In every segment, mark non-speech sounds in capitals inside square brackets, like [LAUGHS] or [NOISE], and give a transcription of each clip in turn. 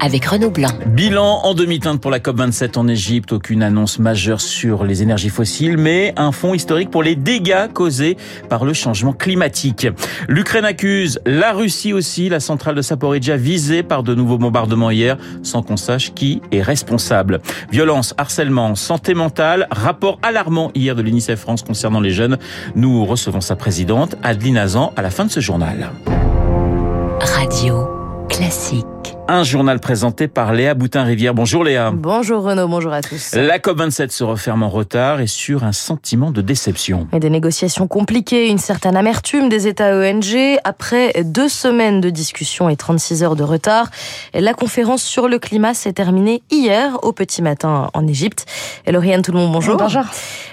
avec Renaud Blanc. Bilan en demi-teinte pour la COP27 en Égypte. Aucune annonce majeure sur les énergies fossiles, mais un fond historique pour les dégâts causés par le changement climatique. L'Ukraine accuse, la Russie aussi, la centrale de Saporidja visée par de nouveaux bombardements hier, sans qu'on sache qui est responsable. Violence, harcèlement, santé mentale, rapport alarmant hier de l'UNICEF France concernant les jeunes. Nous recevons sa présidente, Adeline Azan, à la fin de ce journal. Radio Classique. Un journal présenté par Léa Boutin-Rivière. Bonjour Léa. Bonjour Renaud, bonjour à tous. La COP27 se referme en retard et sur un sentiment de déception. Et des négociations compliquées, une certaine amertume des États ONG. Après deux semaines de discussions et 36 heures de retard, la conférence sur le climat s'est terminée hier au petit matin en Égypte. Et Lauriane, tout le monde, bonjour. Bonjour.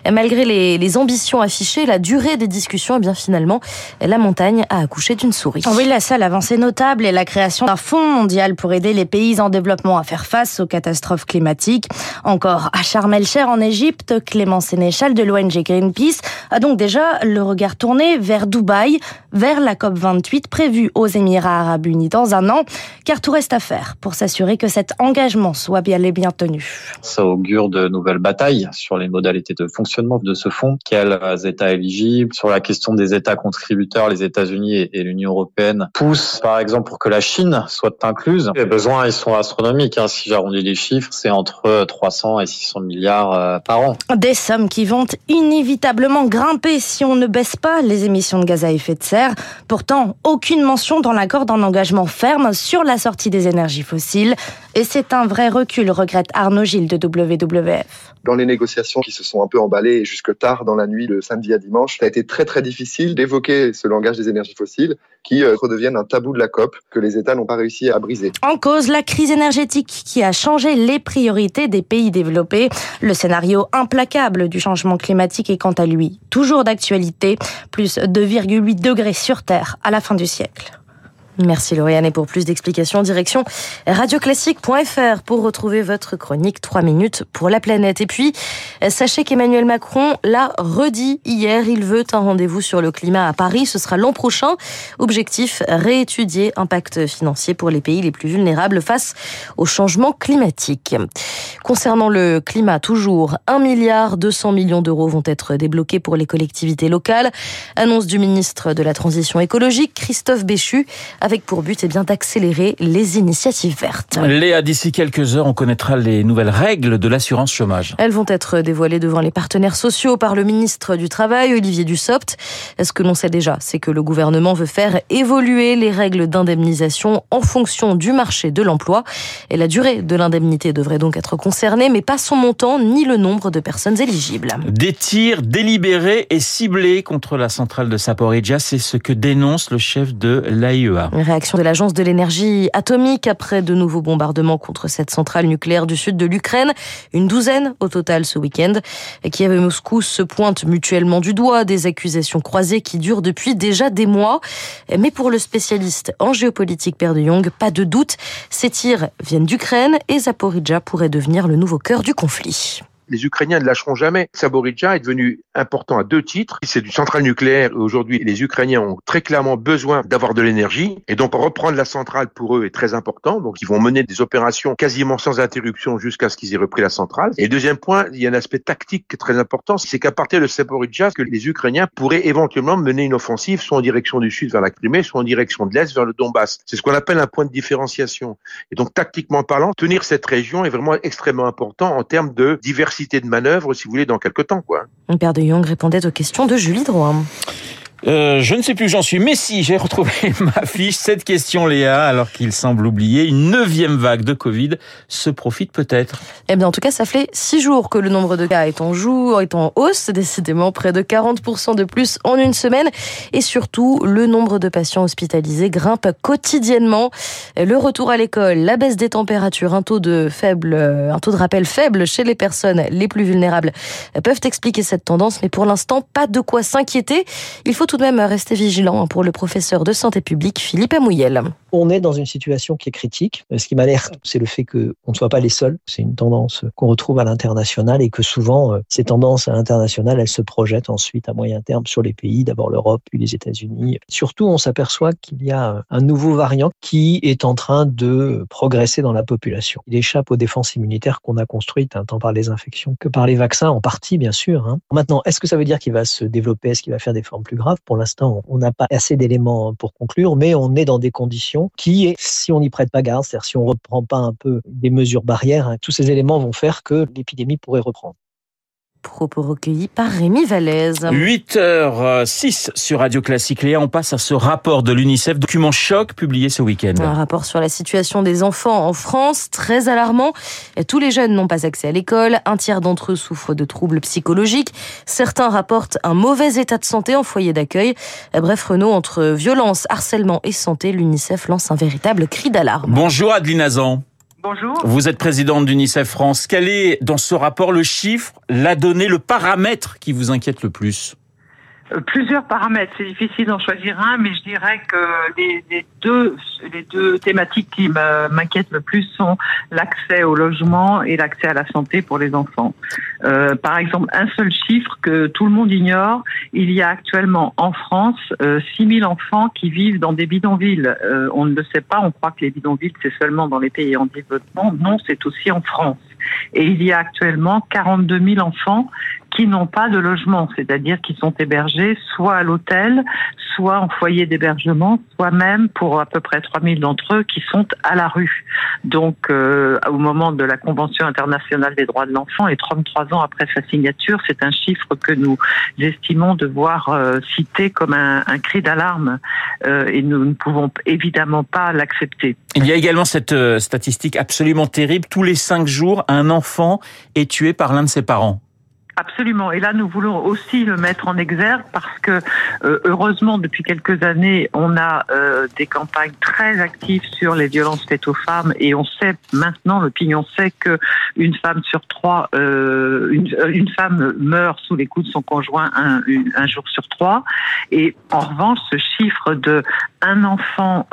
Et malgré les, les, ambitions affichées, la durée des discussions, et eh bien finalement, la montagne a accouché d'une souris. Oui, la seule avancée notable est la création d'un fonds mondial pour aider les pays en développement à faire face aux catastrophes climatiques. Encore à Sharm el-Cher en Égypte, Clément Sénéchal de l'ONG Greenpeace a donc déjà le regard tourné vers Dubaï, vers la COP28 prévue aux Émirats arabes unis dans un an, car tout reste à faire pour s'assurer que cet engagement soit bien et bien tenu. Ça augure de nouvelles batailles sur les modalités de fonctionnement de ce fonds, quels États éligibles, sur la question des États contributeurs, les États-Unis et l'Union européenne poussent, par exemple, pour que la Chine soit incluse. Les besoins, ils sont astronomiques. Hein. Si j'arrondis les chiffres, c'est entre 300 et 600 milliards euh, par an. Des sommes qui vont inévitablement grimper si on ne baisse pas les émissions de gaz à effet de serre. Pourtant, aucune mention dans l'accord d'un engagement ferme sur la sortie des énergies fossiles. Et c'est un vrai recul, regrette Arnaud Gilles de WWF. Dans les négociations qui se sont un peu emballées jusque tard dans la nuit de samedi à dimanche, ça a été très très difficile d'évoquer ce langage des énergies fossiles qui euh, redeviennent un tabou de la COP que les États n'ont pas réussi à briser. En cause, la crise énergétique qui a changé les priorités des pays développés. Le scénario implacable du changement climatique est quant à lui toujours d'actualité, plus 2,8 degrés sur Terre à la fin du siècle. Merci Lauriane et pour plus d'explications, direction radioclassique.fr pour retrouver votre chronique 3 minutes pour la planète. Et puis, sachez qu'Emmanuel Macron l'a redit hier, il veut un rendez-vous sur le climat à Paris, ce sera l'an prochain. Objectif, réétudier impact financier pour les pays les plus vulnérables face au changement climatique. Concernant le climat, toujours 1 milliard 200 millions d'euros vont être débloqués pour les collectivités locales. Annonce du ministre de la Transition écologique, Christophe Béchu avec pour but eh bien d'accélérer les initiatives vertes. Léa, d'ici quelques heures, on connaîtra les nouvelles règles de l'assurance chômage. Elles vont être dévoilées devant les partenaires sociaux par le ministre du Travail, Olivier Dussopt. Ce que l'on sait déjà, c'est que le gouvernement veut faire évoluer les règles d'indemnisation en fonction du marché de l'emploi. Et la durée de l'indemnité devrait donc être concernée, mais pas son montant ni le nombre de personnes éligibles. Des tirs délibérés et ciblés contre la centrale de Saporidja, c'est ce que dénonce le chef de l'AIEA. Une réaction de l'Agence de l'énergie atomique après de nouveaux bombardements contre cette centrale nucléaire du sud de l'Ukraine. Une douzaine au total ce week-end. Kiev et Moscou se pointent mutuellement du doigt des accusations croisées qui durent depuis déjà des mois. Mais pour le spécialiste en géopolitique Père de Young, pas de doute, ces tirs viennent d'Ukraine et Zaporizhia pourrait devenir le nouveau cœur du conflit les Ukrainiens ne lâcheront jamais. Saboridja est devenu important à deux titres. C'est du centrale nucléaire aujourd'hui les Ukrainiens ont très clairement besoin d'avoir de l'énergie et donc reprendre la centrale pour eux est très important. Donc ils vont mener des opérations quasiment sans interruption jusqu'à ce qu'ils aient repris la centrale. Et deuxième point, il y a un aspect tactique très important, c'est qu'à partir de Saboridja, les Ukrainiens pourraient éventuellement mener une offensive soit en direction du sud vers la Crimée, soit en direction de l'est vers le Donbass. C'est ce qu'on appelle un point de différenciation. Et donc tactiquement parlant, tenir cette région est vraiment extrêmement important en termes de diversité de manœuvre, si vous voulez, dans quelques temps. Quoi. Père de Young répondait aux questions de Julie Droit. Euh, je ne sais plus où j'en suis, mais si, j'ai retrouvé [LAUGHS] ma fiche. Cette question, Léa, alors qu'il semble oublier, une neuvième vague de Covid se profite peut-être. Eh bien, en tout cas, ça fait six jours que le nombre de cas est en jour, est en hausse, décidément près de 40% de plus en une semaine. Et surtout, le nombre de patients hospitalisés grimpe quotidiennement. Le retour à l'école, la baisse des températures, un taux de faible, un taux de rappel faible chez les personnes les plus vulnérables peuvent expliquer cette tendance, mais pour l'instant, pas de quoi s'inquiéter. Il faut tout de même rester vigilant hein, pour le professeur de santé publique Philippe Amouyel. On est dans une situation qui est critique. Ce qui m'alerte, c'est le fait qu'on ne soit pas les seuls. C'est une tendance qu'on retrouve à l'international et que souvent, euh, ces tendances à l'international, elles se projettent ensuite à moyen terme sur les pays, d'abord l'Europe, puis les États-Unis. Surtout, on s'aperçoit qu'il y a un nouveau variant qui est en train de progresser dans la population. Il échappe aux défenses immunitaires qu'on a construites, hein, tant par les infections que par les vaccins, en partie, bien sûr. Hein. Maintenant, est-ce que ça veut dire qu'il va se développer? Est-ce qu'il va faire des formes plus graves? Pour l'instant, on n'a pas assez d'éléments pour conclure, mais on est dans des conditions qui, si on n'y prête pas garde, c'est-à-dire si on reprend pas un peu des mesures barrières, hein, tous ces éléments vont faire que l'épidémie pourrait reprendre. Propos recueillis par Rémi Vallès. 8h06 sur Radio Classique. Léa, on passe à ce rapport de l'UNICEF, document choc publié ce week-end. Un rapport sur la situation des enfants en France, très alarmant. Tous les jeunes n'ont pas accès à l'école, un tiers d'entre eux souffrent de troubles psychologiques, certains rapportent un mauvais état de santé en foyer d'accueil. Bref, Renaud, entre violence, harcèlement et santé, l'UNICEF lance un véritable cri d'alarme. Bonjour Adeline Azan. Bonjour. Vous êtes présidente d'UNICEF France. Quel est dans ce rapport le chiffre, la donnée, le paramètre qui vous inquiète le plus? Plusieurs paramètres. C'est difficile d'en choisir un, mais je dirais que les, deux, les deux thématiques qui m'inquiètent le plus sont l'accès au logement et l'accès à la santé pour les enfants. Euh, par exemple, un seul chiffre que tout le monde ignore, il y a actuellement en France euh, 6000 enfants qui vivent dans des bidonvilles. Euh, on ne le sait pas, on croit que les bidonvilles, c'est seulement dans les pays en développement. Non, c'est aussi en France. Et il y a actuellement 42 000 enfants qui n'ont pas de logement, c'est-à-dire qui sont hébergés soit à l'hôtel, soit en foyer d'hébergement, soit même pour à peu près 3 000 d'entre eux qui sont à la rue. Donc, euh, au moment de la Convention internationale des droits de l'enfant et 33 ans après sa signature, c'est un chiffre que nous estimons devoir euh, citer comme un, un cri d'alarme euh, et nous ne pouvons évidemment pas l'accepter. Il y a également cette euh, statistique absolument terrible. Tous les cinq jours, un enfant est tué par l'un de ses parents. Absolument. Et là, nous voulons aussi le mettre en exergue parce que, euh, heureusement, depuis quelques années, on a euh, des campagnes très actives sur les violences faites aux femmes et on sait maintenant, l'opinion sait que une femme sur trois, euh, une, une, femme meurt sous les coups de son conjoint un, un, jour sur trois. Et en revanche, ce chiffre de un enfant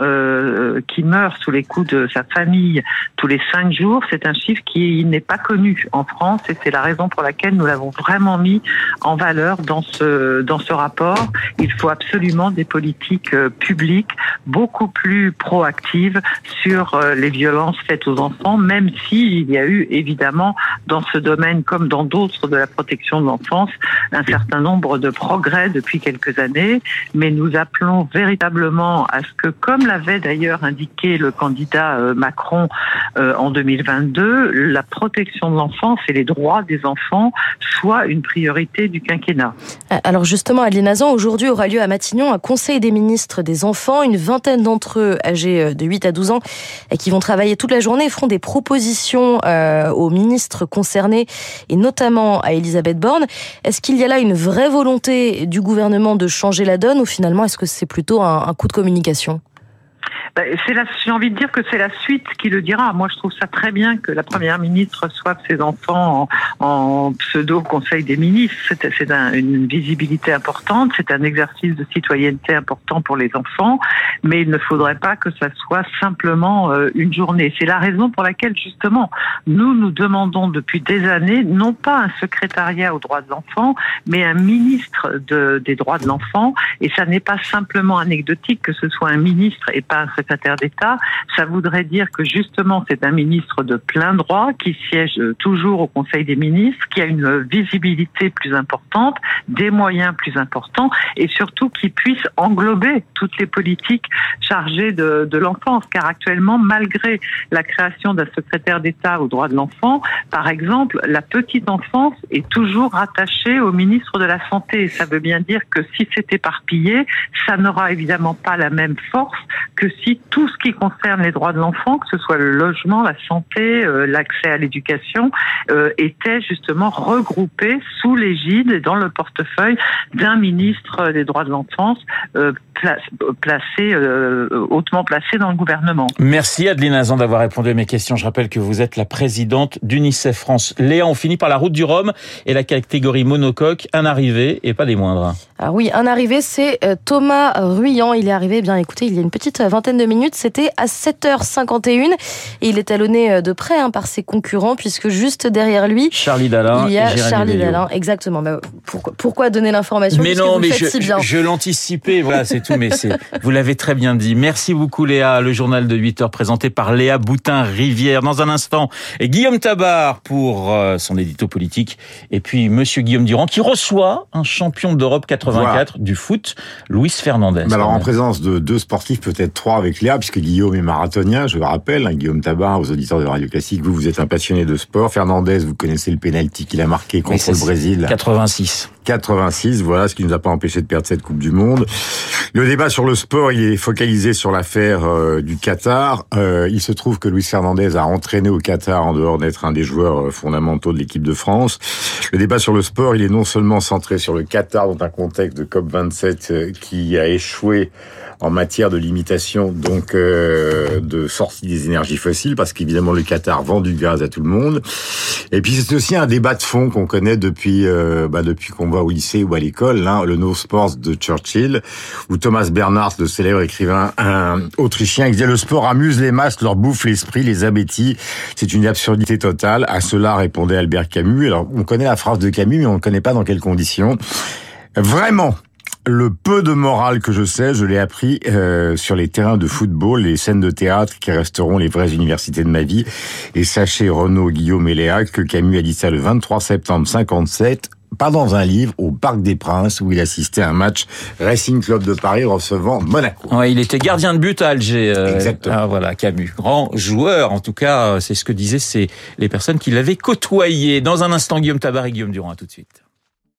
qui meurt sous les coups de sa famille tous les cinq jours, c'est un chiffre qui n'est pas connu en France et c'est la raison pour laquelle nous l'avons vraiment mis en valeur dans ce dans ce rapport. Il faut absolument des politiques euh, publiques beaucoup plus proactives sur euh, les violences faites aux enfants, même s'il y a eu évidemment dans ce domaine comme dans d'autres de la protection de l'enfance un certain nombre de progrès depuis quelques années. Mais nous appelons véritablement à ce que, comme l'avait d'ailleurs indiqué le candidat euh, Macron en 2022, la protection de l'enfance et les droits des enfants soit une priorité du quinquennat. Euh, alors justement, Adeline Azan, aujourd'hui aura lieu à Matignon un conseil des ministres des enfants, une vingtaine d'entre eux âgés euh, de 8 à 12 ans et qui vont travailler toute la journée feront des propositions euh, aux ministres concernés et notamment à Elisabeth Borne. Est-ce qu'il y a là une vraie volonté du gouvernement de changer la donne ou finalement est-ce que c'est plutôt un coup de communication? C'est j'ai envie de dire que c'est la suite qui le dira. Moi, je trouve ça très bien que la première ministre reçoive ses enfants en, pseudo conseil des ministres. C'est, c'est une visibilité importante, c'est un exercice de citoyenneté important pour les enfants, mais il ne faudrait pas que ça soit simplement euh, une journée. C'est la raison pour laquelle justement nous nous demandons depuis des années non pas un secrétariat aux droits de l'enfant, mais un ministre de, des droits de l'enfant. Et ça n'est pas simplement anecdotique que ce soit un ministre et pas un secrétaire d'État, ça voudrait dire que justement c'est un ministre de plein droit qui siège toujours au Conseil des ministres, qui a une visibilité plus importante, des moyens plus importants et surtout qui puisse englober toutes les politiques chargées de, de l'enfance. Car actuellement, malgré la création d'un secrétaire d'État aux droits de l'enfant, par exemple, la petite enfance est toujours rattachée au ministre de la Santé. Ça veut bien dire que si c'est éparpillé, ça n'aura évidemment pas la même force que si tout ce qui concerne les droits de l'enfant, que ce soit le logement, la santé, euh, l'accès à l'éducation, euh, était justement regroupé sous l'égide et dans le portefeuille d'un ministre des droits de l'enfance euh, placé hautement placé dans le gouvernement. Merci Adeline Azan d'avoir répondu à mes questions. Je rappelle que vous êtes la présidente d'UNICEF France. Léa, on finit par la route du Rhum et la catégorie monocoque, un arrivé et pas des moindres. Ah oui, un arrivé, c'est Thomas Ruyant. Il est arrivé, eh bien écoutez, il y a une petite vingtaine de minutes, c'était à 7h51 et il est talonné euh, de près hein, par ses concurrents puisque juste derrière lui, Charlie Dalin il y a Charlie Dalin, exactement. Bah, pourquoi, pourquoi, donner l'information Mais non, mais je, je, l'anticipais, voilà, c'est tout. Mais c'est, vous l'avez très bien dit. Merci beaucoup Léa. Le journal de 8 h présenté par Léa Boutin-Rivière. Dans un instant, et Guillaume Tabar pour euh, son édito politique et puis Monsieur Guillaume Durand qui reçoit un champion d'Europe 84 du foot, Luis Fernandez. alors en présence de deux sportifs, peut-être trois avec Léa, puisque Guillaume est marathonien, je le rappelle, hein, Guillaume Tabar, aux auditeurs de Radio Classique, vous, vous êtes un passionné de sport. Fernandez, vous connaissez le pénalty qu'il a marqué contre le Brésil. 86. 86, voilà ce qui nous a pas empêché de perdre cette Coupe du Monde. Le débat sur le sport, il est focalisé sur l'affaire euh, du Qatar. Euh, il se trouve que Luis Fernandez a entraîné au Qatar en dehors d'être un des joueurs euh, fondamentaux de l'équipe de France. Le débat sur le sport, il est non seulement centré sur le Qatar dans un contexte de COP27 qui a échoué en matière de limitation donc de sortie des énergies fossiles, parce qu'évidemment le Qatar vend du gaz à tout le monde. Et puis c'est aussi un débat de fond qu'on connaît depuis bah, depuis qu'on va au lycée ou à l'école, hein, le No Sports de Churchill, où Thomas Bernhardt, le célèbre écrivain un autrichien, il disait le sport amuse les masses, leur bouffe l'esprit, les abétit. C'est une absurdité totale. À cela répondait Albert Camus. Alors on connaît la phrase de Camus, mais on ne connaît pas dans quelles conditions. Vraiment, le peu de morale que je sais, je l'ai appris euh, sur les terrains de football, les scènes de théâtre qui resteront les vraies universités de ma vie. Et sachez, Renaud, Guillaume et que Camus a dit ça le 23 septembre 57 pas dans un livre, au Parc des Princes, où il assistait à un match Racing Club de Paris recevant Monaco. Ouais, il était gardien de but à Alger. Euh, Exactement. Ah, voilà, Camus. Grand joueur, en tout cas, c'est ce que disaient les personnes qui l'avaient côtoyé. Dans un instant, Guillaume Tabar et Guillaume Durand, à tout de suite.